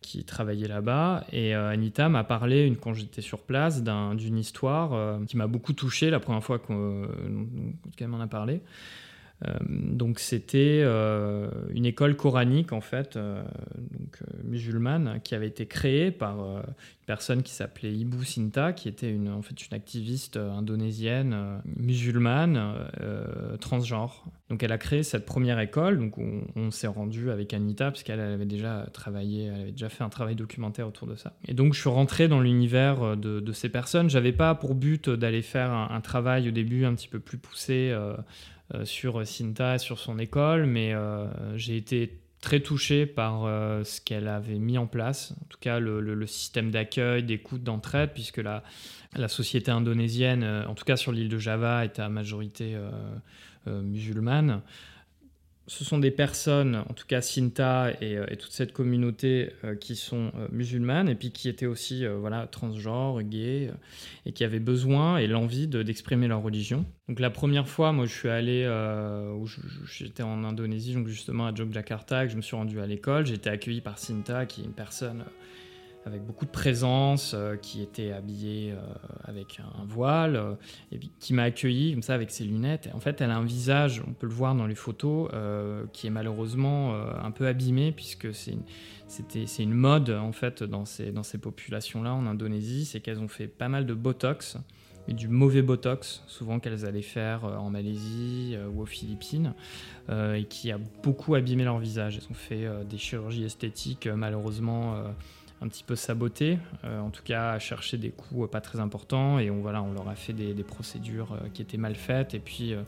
qui travaillait là-bas. Et Anita m'a parlé, une, quand j'étais sur place, d'une histoire qui m'a beaucoup touché la première fois qu'elle m'en a parlé. Donc c'était une école coranique en fait, donc musulmane, qui avait été créée par une personne qui s'appelait Ibu Sinta, qui était une, en fait une activiste indonésienne, musulmane, transgenre. Donc elle a créé cette première école, donc on, s'est rendu avec Anita, puisqu'elle avait déjà travaillé, elle avait déjà fait un travail documentaire autour de ça. Et donc je suis rentré dans l'univers de, ces personnes. J'avais pas pour but d'aller faire un, travail au début un petit peu plus poussé euh, sur Cinta, sur son école, mais euh, j'ai été très touché par euh, ce qu'elle avait mis en place, en tout cas le, système d'accueil, d'écoute, d'entraide, puisque la société indonésienne, en tout cas sur l'île de Java, est à majorité musulmane ce sont des personnes, en tout cas Sinta et, euh, toute cette communauté euh, qui sont euh, musulmanes et puis qui étaient aussi voilà, transgenres, gays et qui avaient besoin et l'envie d'exprimer leur religion. Donc la première fois, moi je suis allé, j'étais en Indonésie, donc justement à Jogjakarta, que je me suis rendu à l'école, j'ai été accueilli par Sinta qui est une personne avec beaucoup de présence, euh, qui était habillée euh, avec un voile, euh, et qui m'a accueilli comme ça avec ses lunettes. en fait, elle a un visage, on peut le voir dans les photos, qui est malheureusement un peu abîmé, puisque c'est une, une mode en fait dans ces, dans ces populations-là en Indonésie, c'est qu'elles ont fait pas mal de botox et du mauvais botox, souvent qu'elles allaient faire en Malaisie ou aux Philippines, et qui a beaucoup abîmé leur visage. Elles ont fait des chirurgies esthétiques malheureusement un petit peu saboté, euh, en tout cas à chercher des coûts pas très importants et on, voilà, on leur a fait des, procédures euh, qui étaient mal faites et puis euh,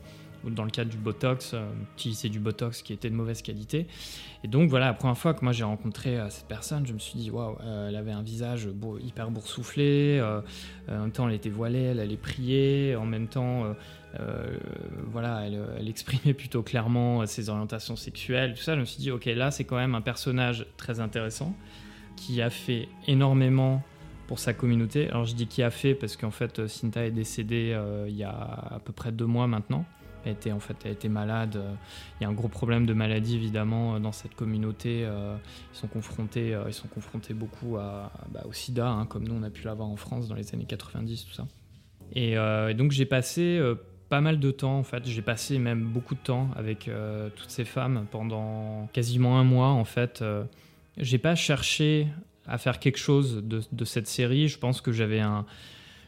dans le cadre du Botox, utiliser du Botox qui était de mauvaise qualité. Et donc voilà, la première fois que moi j'ai rencontré cette personne, je me suis dit, waouh, elle avait un visage hyper boursouflé, en même temps elle était voilée, elle allait prier, en même temps... voilà, elle, elle, exprimait plutôt clairement ses orientations sexuelles, tout ça. Je me suis dit, ok, là c'est quand même un personnage très intéressant qui a fait énormément pour sa communauté. Alors je dis qui a fait parce qu'en fait Cinta est décédée euh, il y a à peu près deux mois maintenant. Elle était en fait elle était malade. Il y a un gros problème de maladie évidemment dans cette communauté. Ils sont confrontés ils sont confrontés beaucoup à, bah, au SIDA hein, comme nous on a pu l'avoir en France dans les années 90 tout ça. Et, euh, donc j'ai passé euh, pas mal de temps en fait. J'ai passé même beaucoup de temps avec toutes ces femmes pendant quasiment un mois en fait j'ai pas cherché à faire quelque chose de, cette série. Je pense que j'avais un.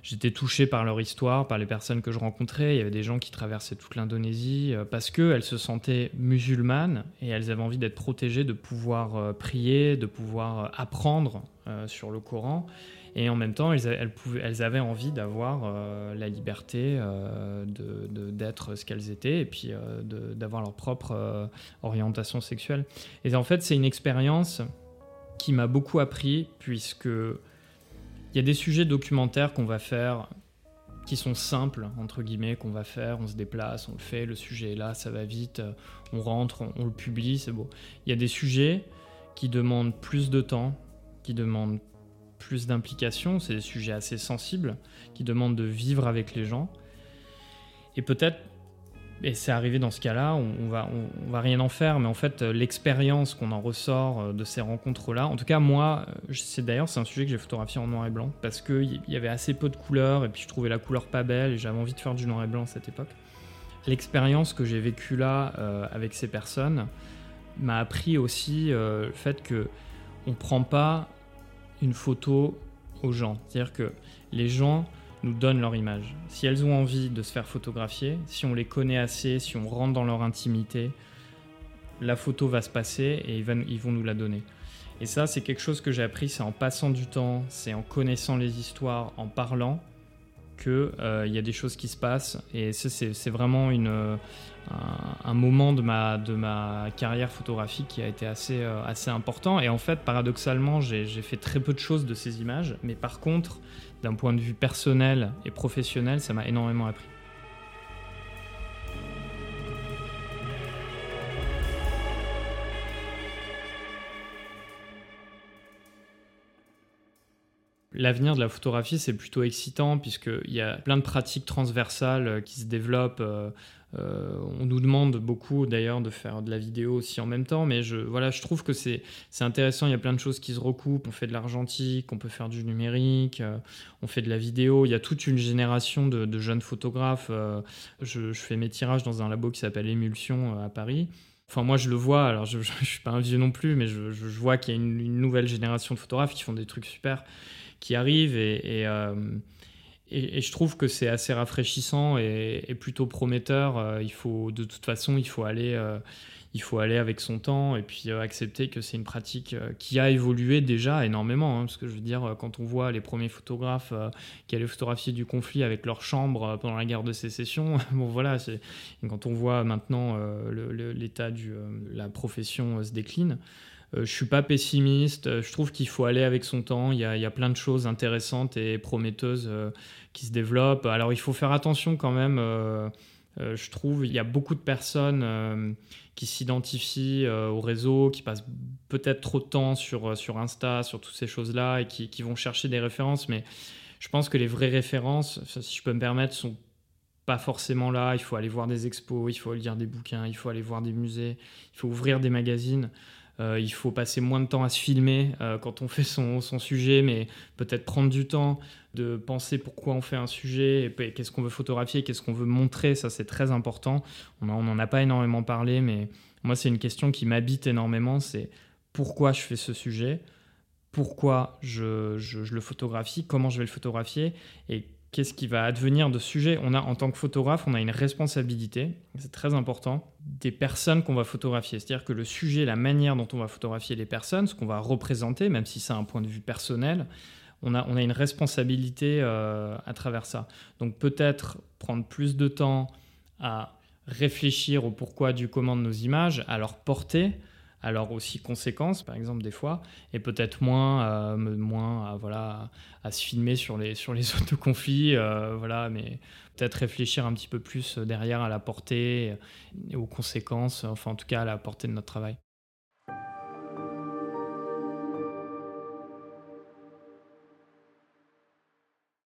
J'étais touché par leur histoire, par les personnes que je rencontrais. Il y avait des gens qui traversaient toute l'Indonésie euh, parce qu'elles se sentaient musulmanes et elles avaient envie d'être protégées, de pouvoir euh, prier, de pouvoir euh, apprendre sur le Coran. Et en même temps, elles, avaient envie d'avoir la liberté d'être ce qu'elles étaient et puis d'avoir leur propre orientation sexuelle. Et en fait, c'est une expérience qui m'a beaucoup appris, puisque il y a des sujets documentaires qu'on va faire qui sont simples, entre guillemets, qu'on va faire, on se déplace, on le fait, le sujet est là, ça va vite, on rentre, on, le publie, c'est beau. Il y a des sujets qui demandent plus de temps, qui demandent plus d'implication, c'est des sujets assez sensibles, qui demandent de vivre avec les gens. Et peut-être et c'est arrivé dans ce cas-là, on, va, on, va rien en faire, mais en fait, euh, l'expérience qu'on en ressort euh, de ces rencontres-là, en tout cas, moi, euh, c'est d'ailleurs, c'est un sujet que j'ai photographié en noir et blanc, parce qu'il y avait assez peu de couleurs, et puis je trouvais la couleur pas belle, et j'avais envie de faire du noir et blanc à cette époque. L'expérience que j'ai vécue là, avec ces personnes, m'a appris aussi le fait que on prend pas une photo aux gens. C'est-à-dire que les gens nous donnent leur image. Si elles ont envie de se faire photographier, si on les connaît assez, si on rentre dans leur intimité, la photo va se passer et ils vont nous la donner. Et ça, c'est quelque chose que j'ai appris, c'est en passant du temps, c'est en connaissant les histoires, en parlant, qu'il euh, y a des choses qui se passent. Et c'est vraiment une, un, moment de ma, de ma carrière photographique qui a été assez, euh, assez important. Et en fait, paradoxalement, j'ai fait très peu de choses de ces images. Mais par contre, d'un point de vue personnel et professionnel, ça m'a énormément appris. L'avenir de la photographie, c'est plutôt excitant puisqu'il y a plein de pratiques transversales qui se développent euh, euh, on nous demande beaucoup d'ailleurs de faire de la vidéo aussi en même temps, mais je, voilà, je trouve que c'est intéressant. Il y a plein de choses qui se recoupent. On fait de l'argentique, on peut faire du numérique, euh, on fait de la vidéo. Il y a toute une génération de, jeunes photographes. Euh, je, fais mes tirages dans un labo qui s'appelle Émulsion à Paris. Enfin, moi, je le vois. Alors, je ne suis pas un vieux non plus, mais je, vois qu'il y a une, nouvelle génération de photographes qui font des trucs super qui arrivent et, je trouve que c'est assez rafraîchissant et, plutôt prometteur. il faut, de toute façon, il faut aller il faut aller avec son temps et puis euh, accepter que c'est une pratique euh, qui a évolué déjà énormément. Hein, parce que je veux dire, euh, quand on voit les premiers photographes qui allaient photographier du conflit avec leur chambre pendant la guerre de sécession, bon voilà, quand on voit maintenant l'état de la profession se décline. Je suis pas pessimiste. Je trouve qu'il faut aller avec son temps. Il y, a, il y, a, plein de choses intéressantes et prometteuses qui se développent. Alors il faut faire attention quand même. je trouve il y a beaucoup de personnes qui s'identifient euh, au réseau, qui passent peut-être trop de temps sur, euh, sur Insta, sur toutes ces choses-là, et qui, qui, vont chercher des références. Mais je pense que les vraies références, si je peux me permettre, sont pas forcément là. Il faut aller voir des expos, il faut lire des bouquins, il faut aller voir des musées, il faut ouvrir des magazines. Euh, il faut passer moins de temps à se filmer euh, quand on fait son, sujet, mais peut-être prendre du temps de penser pourquoi on fait un sujet, qu'est-ce qu'on veut photographier, qu'est-ce qu'on veut montrer, ça c'est très important. On n'en a pas énormément parlé, mais moi c'est une question qui m'habite énormément, c'est pourquoi je fais ce sujet, pourquoi je, je, le photographie, comment je vais le photographier, et qu'est-ce qui va advenir de sujet. On a, en tant que photographe, on a une responsabilité, c'est très important, des personnes qu'on va photographier. C'est-à-dire que le sujet, la manière dont on va photographier les personnes, ce qu'on va représenter, même si c'est un point de vue personnel, on a, une responsabilité euh, à travers ça. Donc peut-être prendre plus de temps à réfléchir au pourquoi du comment de nos images, à leur porter, alors aussi conséquences, par exemple, des fois, et peut-être moins, euh, moins à, voilà, à, se filmer sur les, sur les autoconflits, euh, voilà, mais peut-être réfléchir un petit peu plus derrière à la portée aux conséquences, enfin en tout cas à la portée de notre travail.